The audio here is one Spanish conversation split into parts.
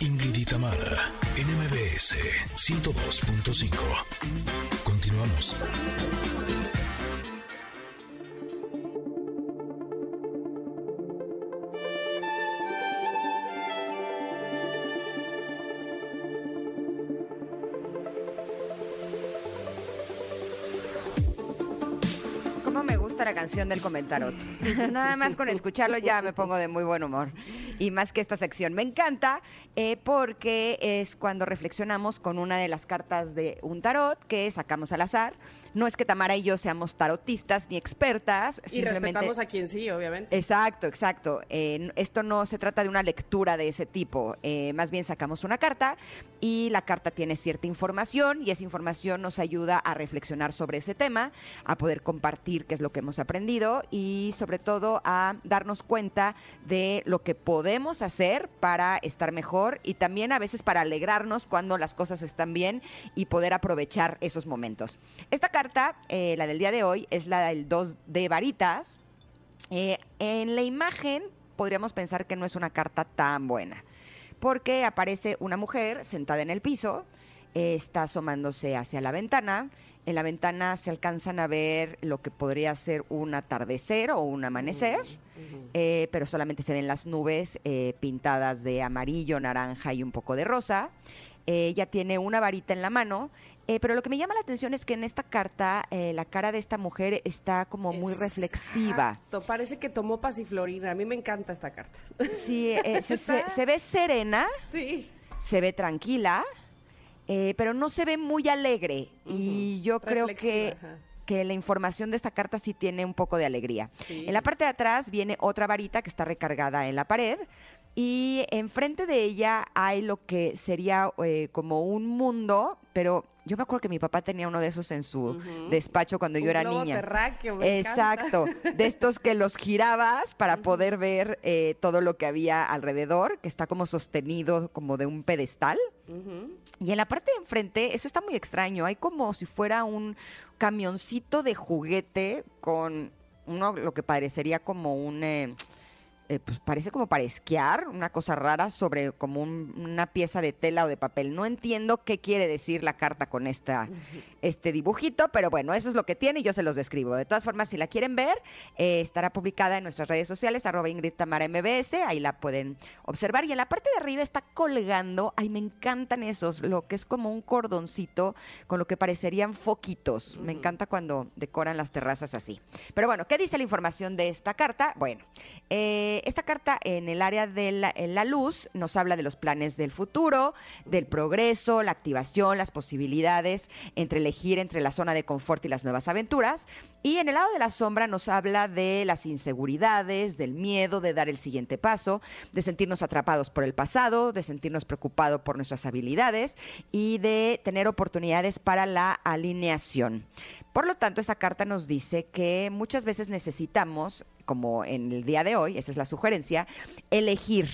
Ingrid y Tamara, NMBS 102.5. Continuamos. ¿Cómo me gusta la canción del comentarot? Nada más con escucharlo ya me pongo de muy buen humor. Y más que esta sección. Me encanta eh, porque es cuando reflexionamos con una de las cartas de un tarot que sacamos al azar. No es que Tamara y yo seamos tarotistas ni expertas. Y respetamos a quien sí, obviamente. Exacto, exacto. Eh, esto no se trata de una lectura de ese tipo. Eh, más bien sacamos una carta y la carta tiene cierta información y esa información nos ayuda a reflexionar sobre ese tema, a poder compartir qué es lo que hemos aprendido y sobre todo a darnos cuenta de lo que podemos hacer para estar mejor y también a veces para alegrarnos cuando las cosas están bien y poder aprovechar esos momentos. Esta carta, eh, la del día de hoy, es la del 2 de varitas. Eh, en la imagen podríamos pensar que no es una carta tan buena, porque aparece una mujer sentada en el piso, eh, está asomándose hacia la ventana, en la ventana se alcanzan a ver lo que podría ser un atardecer o un amanecer, eh, pero solamente se ven las nubes eh, pintadas de amarillo, naranja y un poco de rosa. Eh, ella tiene una varita en la mano, eh, pero lo que me llama la atención es que en esta carta eh, la cara de esta mujer está como muy reflexiva. Exacto, Parece que tomó pasiflorina. A mí me encanta esta carta. Sí, eh, se, se- se ve serena, Sí. se ve tranquila, eh, pero no se ve muy alegre. Y yo creo que, ajá. que la información de esta carta sí tiene un poco de alegría. Sí. En la parte de atrás viene otra varita que está recargada en la pared. Y enfrente de ella hay lo que sería eh, como un mundo, pero yo me acuerdo que mi papá tenía uno de esos en su despacho cuando yo era globo niña. terráqueo, me Exacto, de estos que los girabas para poder ver eh, todo lo que había alrededor, que está como sostenido como de un pedestal. Y en la parte de enfrente, eso está muy extraño, hay como si fuera un camioncito de juguete con uno lo que parecería como un... eh, eh, pues parece como para esquiar, una cosa rara sobre como un- una pieza de tela o de papel. No entiendo qué quiere decir la carta con esta, este dibujito, pero bueno, eso es lo que tiene y yo se los describo. De todas formas, si la quieren ver, eh, estará publicada en nuestras redes sociales, arroba Ingrid Tamara MBS, ahí la pueden observar. Y en la parte de arriba está colgando, ay, me encantan esos, lo que es como un cordoncito con lo que parecerían foquitos. Me encanta cuando decoran las terrazas así. Pero bueno, ¿qué dice la información de esta carta? Bueno, eh, esta carta en el área de la, la luz nos habla de los planes del futuro, del progreso, la activación, las posibilidades entre elegir entre la zona de confort y las nuevas aventuras. Y en el lado de la sombra nos habla de las inseguridades, del miedo de dar el siguiente paso, de sentirnos atrapados por el pasado, de sentirnos preocupados por nuestras habilidades y de tener oportunidades para la alineación. Por lo tanto, esta carta nos dice que muchas veces necesitamos, como en el día de hoy, esa es la sugerencia, elegir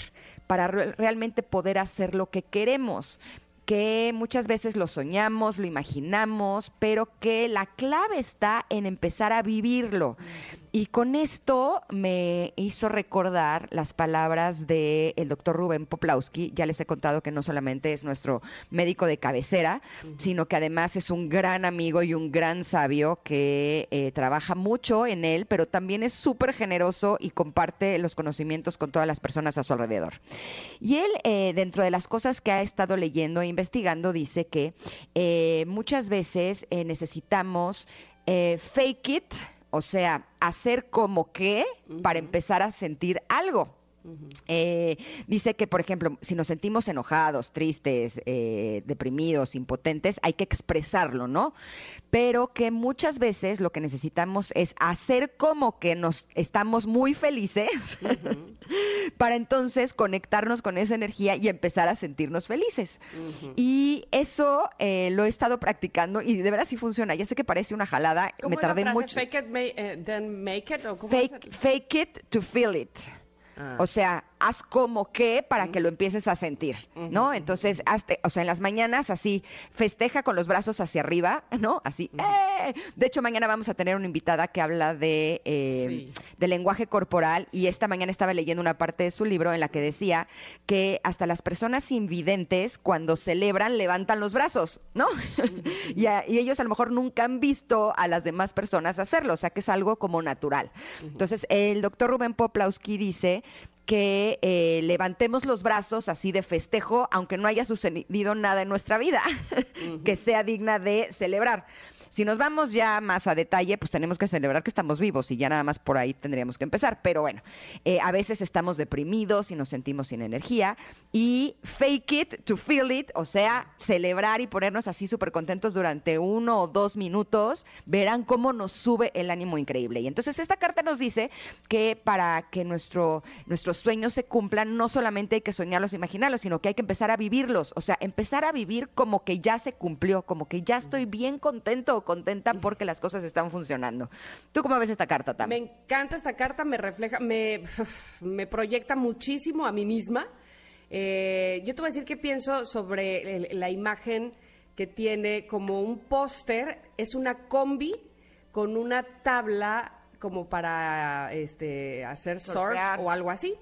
para re- realmente poder hacer lo que queremos que muchas veces lo soñamos, lo imaginamos, pero que la clave está en empezar a vivirlo. Y con esto me hizo recordar las palabras del doctor Rubén Poplawski. Ya les he contado que no solamente es nuestro médico de cabecera, sino que además es un gran amigo y un gran sabio que eh, trabaja mucho en él, pero también es súper generoso y comparte los conocimientos con todas las personas a su alrededor. Y él, eh, dentro de las cosas que ha estado leyendo e investigando, dice que eh, muchas veces eh, necesitamos eh, fake it, o sea, hacer como que para empezar a sentir algo. Eh, dice que, por ejemplo, si nos sentimos enojados, tristes, eh, deprimidos, impotentes, hay que expresarlo, ¿no? Pero que muchas veces lo que necesitamos es hacer como que nos estamos muy felices para entonces conectarnos con esa energía y empezar a sentirnos felices. Y eso eh, lo he estado practicando y de verdad sí funciona. Ya sé que parece una jalada, ¿Cómo me la tardé frase? mucho. Fake it, eh, then make it. ¿o cómo fake it to feel it. Ah. O sea, haz como que para que lo empieces a sentir, ¿no? Entonces, hazte, o sea, en las mañanas así, festeja con los brazos hacia arriba, ¿no? Así, ¡eh! De hecho, mañana vamos a tener una invitada que habla de, eh, Sí. de lenguaje corporal y esta mañana estaba leyendo una parte de su libro en la que decía que hasta las personas invidentes cuando celebran levantan los brazos, ¿no? y, a- y ellos a lo mejor nunca han visto a las demás personas hacerlo, o sea que es algo como natural. Entonces, el doctor Rubén Poplawski dice que eh, levantemos los brazos así de festejo, aunque no haya sucedido nada en nuestra vida, que sea digna de celebrar. Si nos vamos ya más a detalle, pues tenemos que celebrar que estamos vivos y ya nada más por ahí tendríamos que empezar. Pero bueno, eh, a veces estamos deprimidos y nos sentimos sin energía y fake it to feel it, o sea, celebrar y ponernos así súper contentos durante uno o dos minutos, verán cómo nos sube el ánimo increíble. Y entonces esta carta nos dice que para que nuestro, nuestros sueños se cumplan, no solamente hay que soñarlos e imaginarlos, sino que hay que empezar a vivirlos, o sea, empezar a vivir como que ya se cumplió, como que ya estoy bien contento o contenta porque las cosas están funcionando. ¿Tú cómo ves esta carta, Tam? Me encanta esta carta, me refleja, me, me proyecta muchísimo a mí misma. Eh, yo te voy a decir qué pienso sobre el- la imagen que tiene como un póster, es una combi con una tabla como para este, hacer surf o algo así.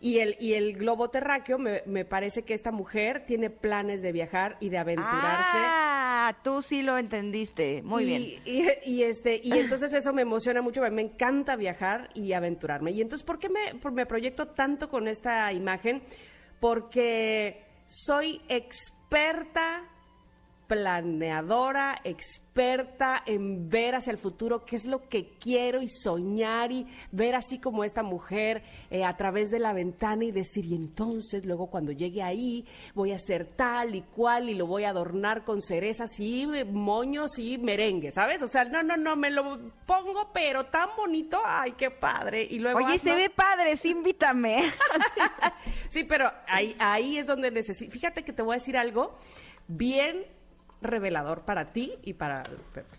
Y el, y el globo terráqueo, me, me parece que esta mujer tiene planes de viajar y de aventurarse. Ah, tú sí lo entendiste. Muy y, bien. Y, y, este, y entonces eso me emociona mucho, me encanta viajar y aventurarme. Y entonces, ¿por qué me, por- me proyecto tanto con esta imagen? Porque soy experta planeadora, experta en ver hacia el futuro qué es lo que quiero y soñar y ver así como esta mujer eh, a través de la ventana y decir, y entonces luego cuando llegue ahí voy a hacer tal y cual y lo voy a adornar con cerezas y moños y merengue, ¿sabes? O sea, no, no, no, me lo pongo pero tan bonito, ay, qué padre. Y luego Oye, hazlo- se ve padre, sí, invítame. Sí, pero ahí, ahí es donde necesito. Fíjate que te voy a decir algo bien revelador para ti y para,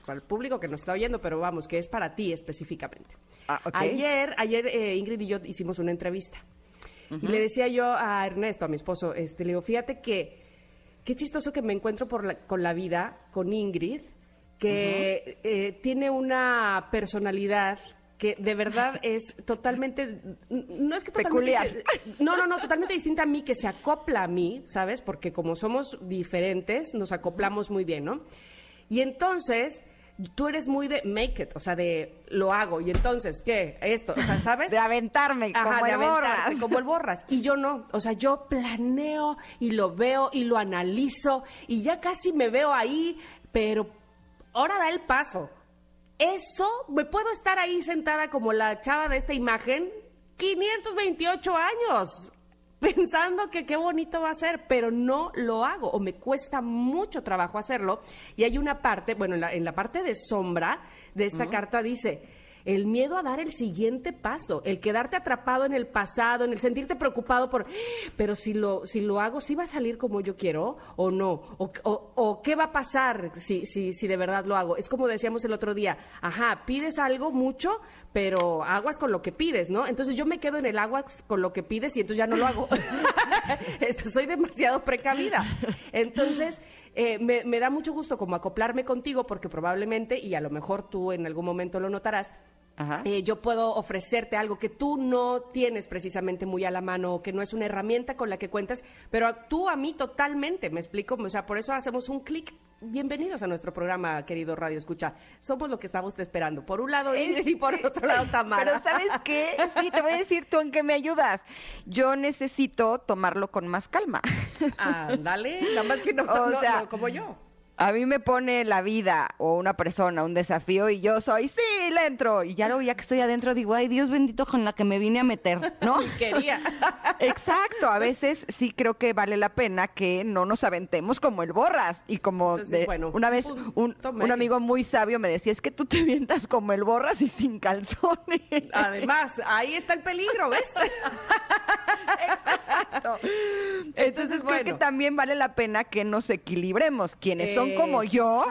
para el público que nos está oyendo, pero vamos, que es para ti específicamente. Ah. Ayer, ayer eh, Ingrid y yo hicimos una entrevista y le decía yo a Ernesto, a mi esposo, este, le digo, fíjate que qué chistoso que me encuentro por la- con la vida, con Ingrid, que eh, tiene una personalidad que de verdad es totalmente, no es que totalmente, Peculiar. no, no, no, totalmente distinta a mí, que se acopla a mí, ¿sabes? Porque como somos diferentes, nos acoplamos muy bien, ¿no? Y entonces, tú eres muy de make it, o sea, de lo hago, y entonces, ¿qué? Esto, o sea, ¿sabes? De aventarme, Ajá, como de el borras. como el borras. Y yo no. O sea, yo planeo y lo veo y lo analizo y ya casi me veo ahí, pero ahora da el paso. Eso, me puedo estar ahí sentada como la chava de esta imagen, 528 años, pensando que qué bonito va a ser, pero no lo hago o me cuesta mucho trabajo hacerlo. Y hay una parte, bueno, en la, en la parte de sombra de esta carta dice, el miedo a dar el siguiente paso, el quedarte atrapado en el pasado, en el sentirte preocupado por, pero si lo, si lo hago, ¿sí va a salir como yo quiero o no? ¿O, qué va a pasar si, si, si de verdad lo hago? Es como decíamos el otro día, ajá, pides algo mucho, pero aguas con lo que pides, ¿no? Entonces yo me quedo en el aguas con lo que pides y entonces ya no lo hago. Este, Soy demasiado precavida. Entonces, eh, me, me da mucho gusto como acoplarme contigo porque probablemente, y a lo mejor tú en algún momento lo notarás. Eh, yo puedo ofrecerte algo que tú no tienes precisamente muy a la mano o que no es una herramienta con la que cuentas, pero tú a mí totalmente, me explico, o sea, por eso hacemos un clic. Bienvenidos a nuestro programa, querido Radio Escucha. Somos lo que estamos esperando. Por un lado Ingrid y por otro lado Tamara. Pero ¿sabes qué? Sí, te voy a decir tú en qué me ayudas. Yo necesito tomarlo con más calma. Ándale, nada más que no, O no- sea, no como yo. A mí me pone la vida o una persona un desafío y yo soy, sí, le entro. Y ya luego, ya que estoy adentro, digo, ay, Dios bendito con la que me vine a meter, ¿no? Quería. Exacto, a veces sí creo que vale la pena que no nos aventemos como el borras. Y como Entonces, de- bueno, una vez un un, amigo muy sabio me decía, es que tú te avientas como el borras y sin calzones. Además, ahí está el peligro, ¿ves? Exacto. Entonces, creo que también vale la pena que nos equilibremos. Quienes son como yo,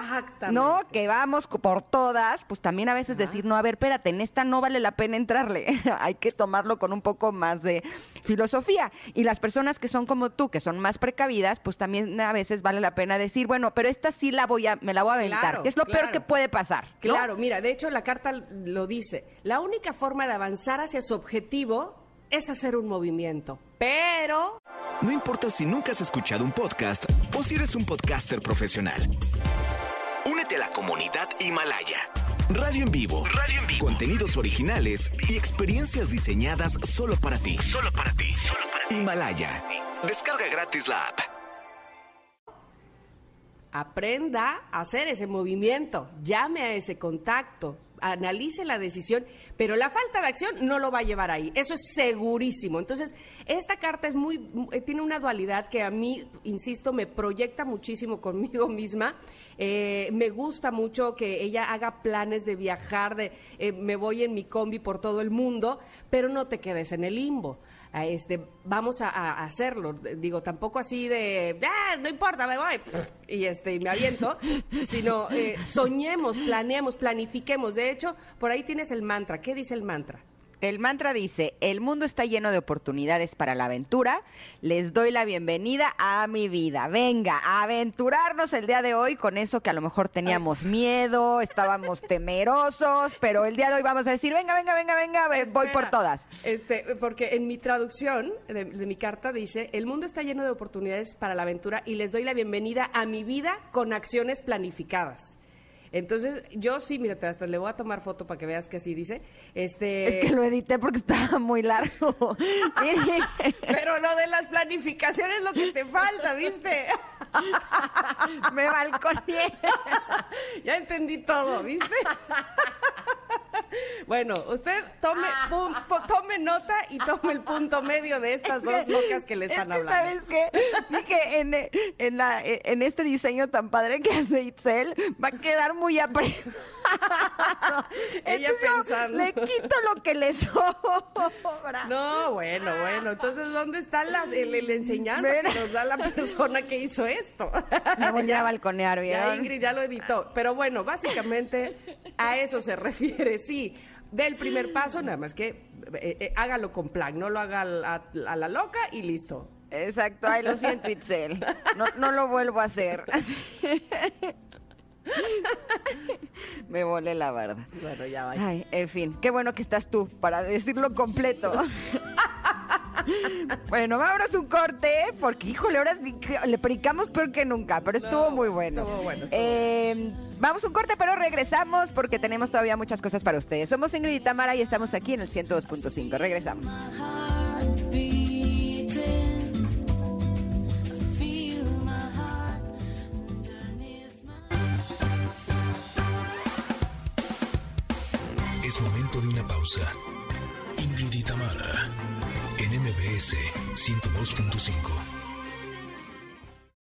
¿no? Que vamos por todas, pues también a veces decir, no, a ver, espérate, en esta no vale la pena entrarle. Hay que tomarlo con un poco más de filosofía. Y las personas que son como tú, que son más precavidas, pues también a veces vale la pena decir, bueno, pero esta sí la voy a, me la voy a aventar. es lo peor que puede pasar. Claro, mira, de hecho la carta lo dice. La única forma de avanzar hacia su objetivo es hacer un movimiento. Pero... No importa si nunca has escuchado un podcast o si eres un podcaster profesional. Únete a la comunidad Himalaya. Radio en vivo. Radio en vivo. Contenidos originales y experiencias diseñadas solo para ti. Solo para ti. Solo para ti. Himalaya. Descarga gratis la app. Aprenda a hacer ese movimiento. Llame a ese contacto analice la decisión, pero la falta de acción no lo va a llevar ahí. Eso es segurísimo. Entonces, esta carta es muy, eh, tiene una dualidad que a mí, insisto, me proyecta muchísimo conmigo misma. Eh, me gusta mucho que ella haga planes de viajar, de eh, me voy en mi combi por todo el mundo, pero no te quedes en el limbo este, vamos a, hacerlo. Digo, tampoco así de, ah, no importa, me voy, y este, me aviento, sino eh, soñemos, planeemos, planifiquemos. De hecho, por ahí tienes el mantra. ¿Qué dice el mantra? El mantra dice, el mundo está lleno de oportunidades para la aventura. Les doy la bienvenida a mi vida. Venga, a aventurarnos el día de hoy con eso que a lo mejor teníamos miedo, estábamos temerosos, pero el día de hoy vamos a decir, venga, venga, venga, venga, voy por todas. Este, porque en mi traducción de, de mi carta dice, el mundo está lleno de oportunidades para la aventura y les doy la bienvenida a mi vida con acciones planificadas. Entonces, yo sí, mírate, hasta le voy a tomar foto para que veas que así dice. Este... Es que lo edité porque estaba muy largo. Pero lo de las planificaciones es lo que te falta, ¿viste? Me balconeé. ya entendí todo, ¿viste? Bueno, usted tome, tome nota y tome el punto medio de estas dos locas que le están hablando. ¿Sabes qué? Dije, en, en, la, en este diseño tan padre que hace Itzel, va a quedar muy apretado. Ella pensando. le quito lo que le sobra. No, bueno, bueno. Entonces, ¿dónde está la, el, enseñanza que nos da la persona que hizo esto? Me voy a balconear, ¿vieron? Ya Ingrid ya lo editó. Pero bueno, básicamente a eso se refiere, sí del primer paso, nada más que eh, eh, hágalo con plan, no lo haga a, la loca y listo. Exacto, ay, lo siento, Itzel. No, no lo vuelvo a hacer. Me volé la barda. Bueno, ya va. Ay, en fin, qué bueno que estás tú para decirlo completo. bueno, vámonos un corte, porque híjole, ahora sí le predicamos peor que nunca, pero estuvo muy bueno. Estuvo bueno. Eh, vamos un corte, pero regresamos porque tenemos todavía muchas cosas para ustedes. Somos Ingrid y Tamara y estamos aquí en el 102.5. Regresamos. Es momento de una pausa. Ingrid y Tamara MBS 102.5.